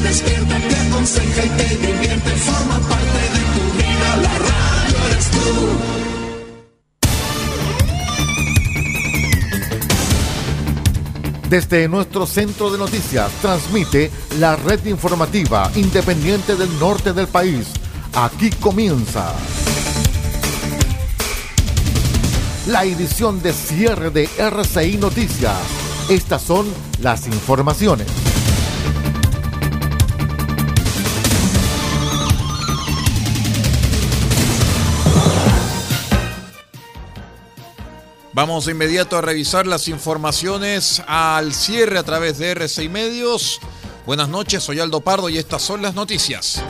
despierta, te aconseja y te divierte. Forma parte de tu vida. La radio eres. Desde nuestro centro de noticias transmite la red informativa independiente del norte del país. Aquí comienza la edición de cierre de RCI Noticias. Estas son las informaciones. Vamos de inmediato a revisar las informaciones al cierre a través de RCI Medios. Buenas noches, soy Aldo Pardo y estas son las noticias.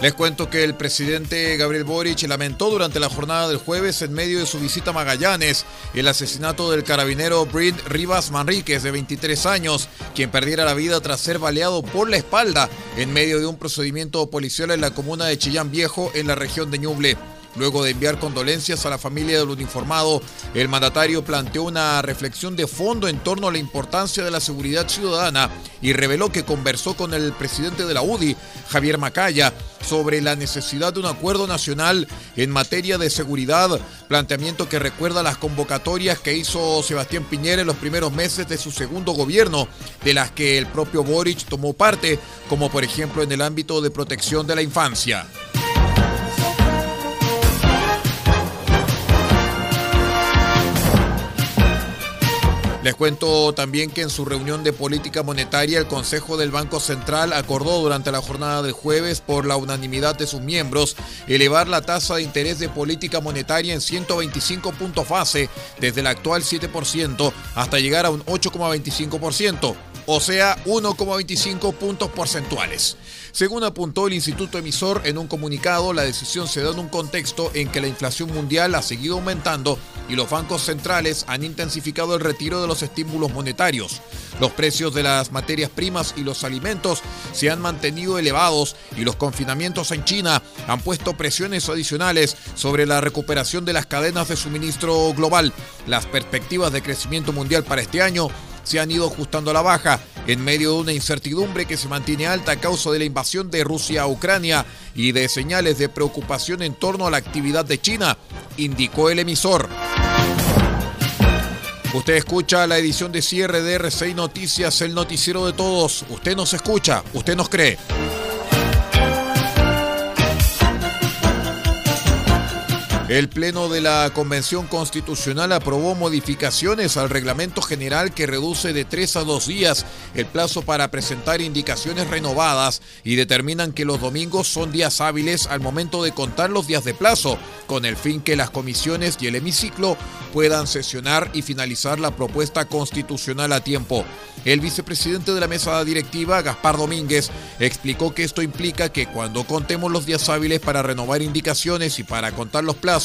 Les cuento que el presidente Gabriel Boric lamentó durante la jornada del jueves, en medio de su visita a Magallanes, el asesinato del carabinero Brid Rivas Manríquez, de 23 años, quien perdiera la vida tras ser baleado por la espalda en medio de un procedimiento policial en la comuna de Chillán Viejo, en la región de Ñuble. Luego de enviar condolencias a la familia del uniformado, el mandatario planteó una reflexión de fondo en torno a la importancia de la seguridad ciudadana y reveló que conversó con el presidente de la UDI, Javier Macaya, sobre la necesidad de un acuerdo nacional en materia de seguridad, planteamiento que recuerda las convocatorias que hizo Sebastián Piñera en los primeros meses de su segundo gobierno, de las que el propio Boric tomó parte, como por ejemplo en el ámbito de protección de la infancia. Les cuento también que en su reunión de política monetaria el Consejo del Banco Central acordó durante la jornada del jueves por la unanimidad de sus miembros elevar la tasa de interés de política monetaria en 125 puntos base desde el actual 7% hasta llegar a un 8,25%, o sea 1,25 puntos porcentuales. Según apuntó el Instituto Emisor en un comunicado, la decisión se da en un contexto en que la inflación mundial ha seguido aumentando y los bancos centrales han intensificado el retiro de los estímulos monetarios. Los precios de las materias primas y los alimentos se han mantenido elevados y los confinamientos en China han puesto presiones adicionales sobre la recuperación de las cadenas de suministro global. Las perspectivas de crecimiento mundial para este año se han ido ajustando a la baja en medio de una incertidumbre que se mantiene alta a causa de la invasión de Rusia a Ucrania y de señales de preocupación en torno a la actividad de China, indicó el emisor. Usted escucha la edición de cierre de R6 Noticias, el noticiero de todos. Usted nos escucha, usted nos cree. El Pleno de la Convención Constitucional aprobó modificaciones al reglamento general que reduce de tres a dos días el plazo para presentar indicaciones renovadas y determinan que los domingos son días hábiles al momento de contar los días de plazo, con el fin que las comisiones y el hemiciclo puedan sesionar y finalizar la propuesta constitucional a tiempo. El vicepresidente de la mesa directiva, Gaspar Domínguez, explicó que esto implica que cuando contemos los días hábiles para renovar indicaciones y para contar los plazos,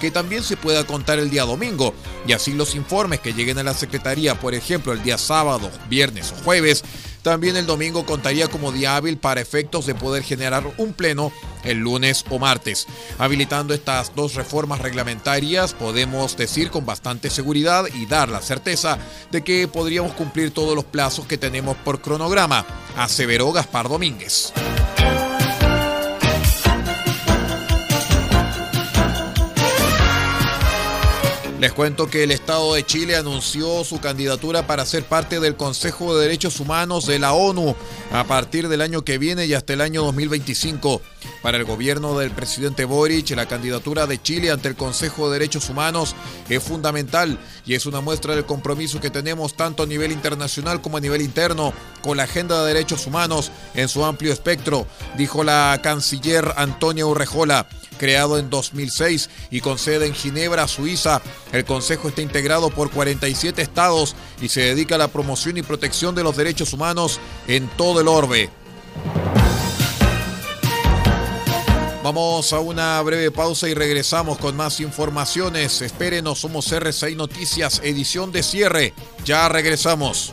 que también se pueda contar el día domingo, y así los informes que lleguen a la Secretaría, por ejemplo, el día sábado, viernes o jueves, también el domingo contaría como día hábil para efectos de poder generar un pleno el lunes o martes. Habilitando estas dos reformas reglamentarias, podemos decir con bastante seguridad y dar la certeza de que podríamos cumplir todos los plazos que tenemos por cronograma, aseveró Gaspar Domínguez. Les cuento que el Estado de Chile anunció su candidatura para ser parte del Consejo de Derechos Humanos de la ONU a partir del año que viene y hasta el año 2025. Para el gobierno del presidente Boric, la candidatura de Chile ante el Consejo de Derechos Humanos es fundamental y es una muestra del compromiso que tenemos tanto a nivel internacional como a nivel interno con la agenda de derechos humanos en su amplio espectro, dijo la canciller Antonia Urrejola creado en 2006 y con sede en Ginebra, Suiza. El Consejo está integrado por 47 estados y se dedica a la promoción y protección de los derechos humanos en todo el orbe. Vamos a una breve pausa y regresamos con más informaciones. Espérenos, somos R6 Noticias, edición de cierre. Ya regresamos.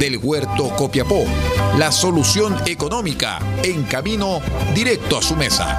del Huerto Copiapó. La solución económica en camino directo a su mesa.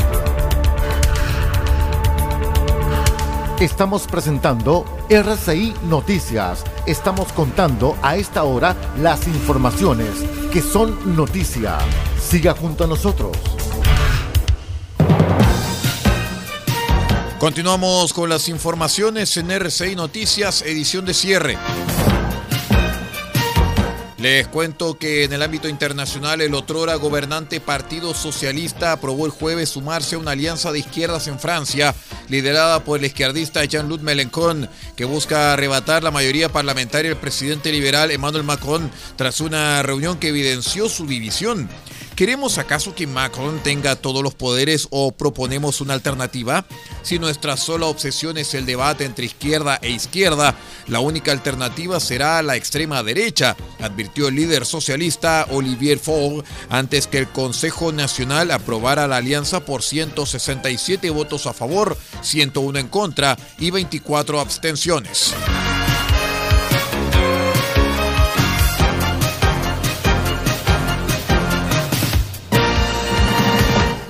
Estamos presentando RCI Noticias. Estamos contando a esta hora las informaciones que son noticia. Siga junto a nosotros. Continuamos con las informaciones en RCI Noticias, edición de cierre. Les cuento que en el ámbito internacional el otrora gobernante Partido Socialista aprobó el jueves sumarse a una alianza de izquierdas en Francia, liderada por el izquierdista Jean-Luc Mélenchon, que busca arrebatar la mayoría parlamentaria del presidente liberal Emmanuel Macron tras una reunión que evidenció su división. ¿Queremos acaso que Macron tenga todos los poderes o proponemos una alternativa? Si nuestra sola obsesión es el debate entre izquierda e izquierda, la única alternativa será la extrema derecha, advirtió el líder socialista Olivier Faure antes que el Consejo Nacional aprobara la alianza por 167 votos a favor, 101 en contra y 24 abstenciones.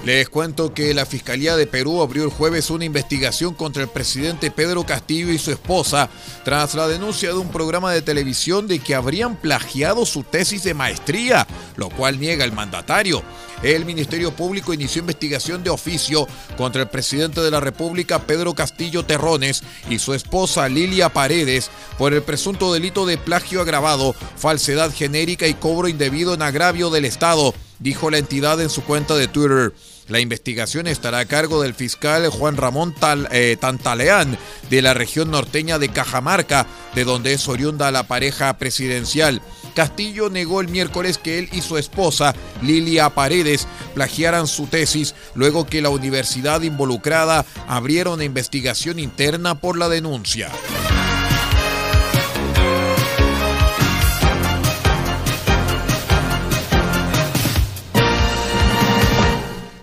Les cuento que la Fiscalía de Perú abrió el jueves una investigación contra el presidente Pedro Castillo y su esposa tras la denuncia de un programa de televisión de que habrían plagiado su tesis de maestría, lo cual niega el mandatario. El Ministerio Público inició investigación de oficio contra el presidente de la República Pedro Castillo Terrones y su esposa Lilia Paredes por el presunto delito de plagio agravado, falsedad genérica y cobro indebido en agravio del Estado, dijo la entidad en su cuenta de Twitter. La investigación estará a cargo del fiscal Juan Ramón eh, Tantaleán de la región norteña de Cajamarca, de donde es oriunda la pareja presidencial. Castillo negó el miércoles que él y su esposa, Lilia Paredes, plagiaran su tesis luego que la universidad involucrada abriera una investigación interna por la denuncia.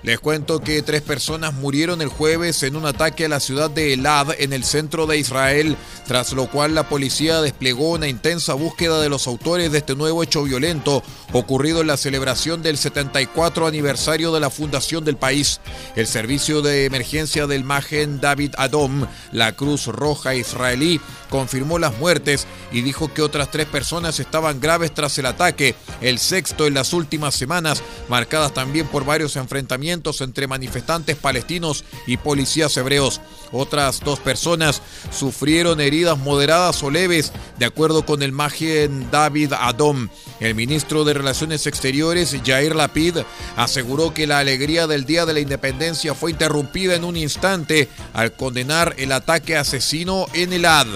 Les cuento que tres personas murieron el jueves en un ataque a la ciudad de Elad, en el centro de Israel, tras lo cual la policía desplegó una intensa búsqueda de los autores de este nuevo hecho violento ocurrido en la celebración del 74 aniversario de la fundación del país. El servicio de emergencia del Magen David Adom, la Cruz Roja israelí, confirmó las muertes y dijo que otras tres personas estaban graves tras el ataque, el sexto en las últimas semanas, marcadas también por varios enfrentamientos entre manifestantes palestinos y policías hebreos. Otras dos personas sufrieron heridas moderadas o leves, de acuerdo con el Magien David Adom. El ministro de Relaciones Exteriores, Jair Lapid, aseguró que la alegría del Día de la Independencia fue interrumpida en un instante al condenar el ataque asesino en el AD.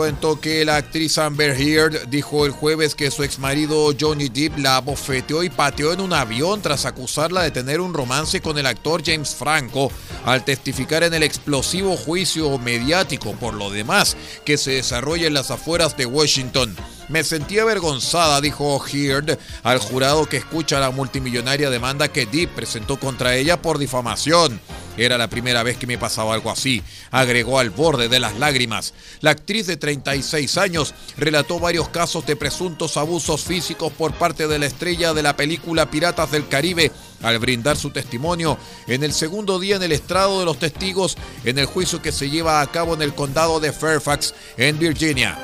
Cuento que la actriz Amber Heard dijo el jueves que su exmarido Johnny Depp la bofeteó y pateó en un avión tras acusarla de tener un romance con el actor James Franco al testificar en el explosivo juicio mediático por lo demás que se desarrolla en las afueras de Washington. Me sentí avergonzada, dijo Heard al jurado que escucha la multimillonaria demanda que Depp presentó contra ella por difamación. Era la primera vez que me pasaba algo así, agregó al borde de las lágrimas. La actriz de 36 años relató varios casos de presuntos abusos físicos por parte de la estrella de la película Piratas del Caribe al brindar su testimonio en el segundo día en el estrado de los testigos en el juicio que se lleva a cabo en el condado de Fairfax, en Virginia.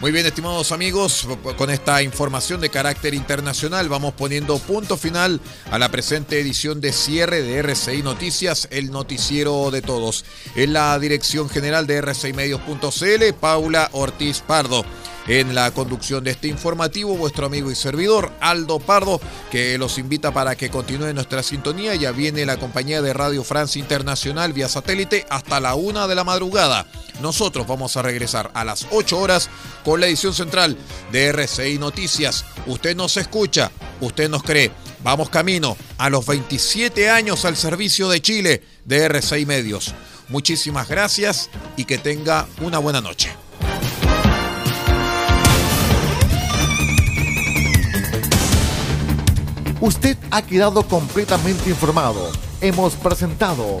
Muy bien, estimados amigos, con esta información de carácter internacional vamos poniendo punto final a la presente edición de cierre de RCI Noticias, el noticiero de todos. En la dirección general de rcimedios.cl, Paula Ortiz Pardo. En la conducción de este informativo, vuestro amigo y servidor, Aldo Pardo, que los invita para que continúe nuestra sintonía. Ya viene la compañía de Radio Francia Internacional vía satélite hasta la una de la madrugada. Nosotros vamos a regresar a las 8 horas con la edición central de RCI Noticias. Usted nos escucha, usted nos cree. Vamos camino a los 27 años al servicio de Chile de RCI Medios. Muchísimas gracias y que tenga una buena noche. Usted ha quedado completamente informado. Hemos presentado